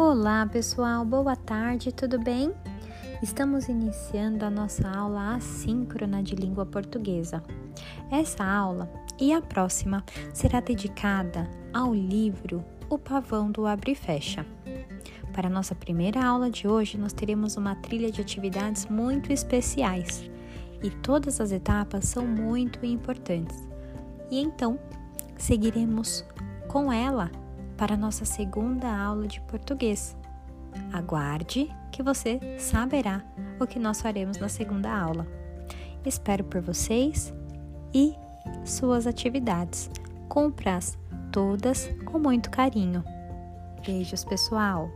Olá, pessoal, boa tarde, tudo bem? Estamos iniciando a nossa aula assíncrona de língua portuguesa. Essa aula e a próxima será dedicada ao livro O Pavão do Abre e Fecha. Para nossa primeira aula de hoje, nós teremos uma trilha de atividades muito especiais e todas as etapas são muito importantes. E então, seguiremos com ela para nossa segunda aula de português. Aguarde que você saberá o que nós faremos na segunda aula. Espero por vocês e suas atividades. Cumpra-as todas com muito carinho. Beijos, pessoal!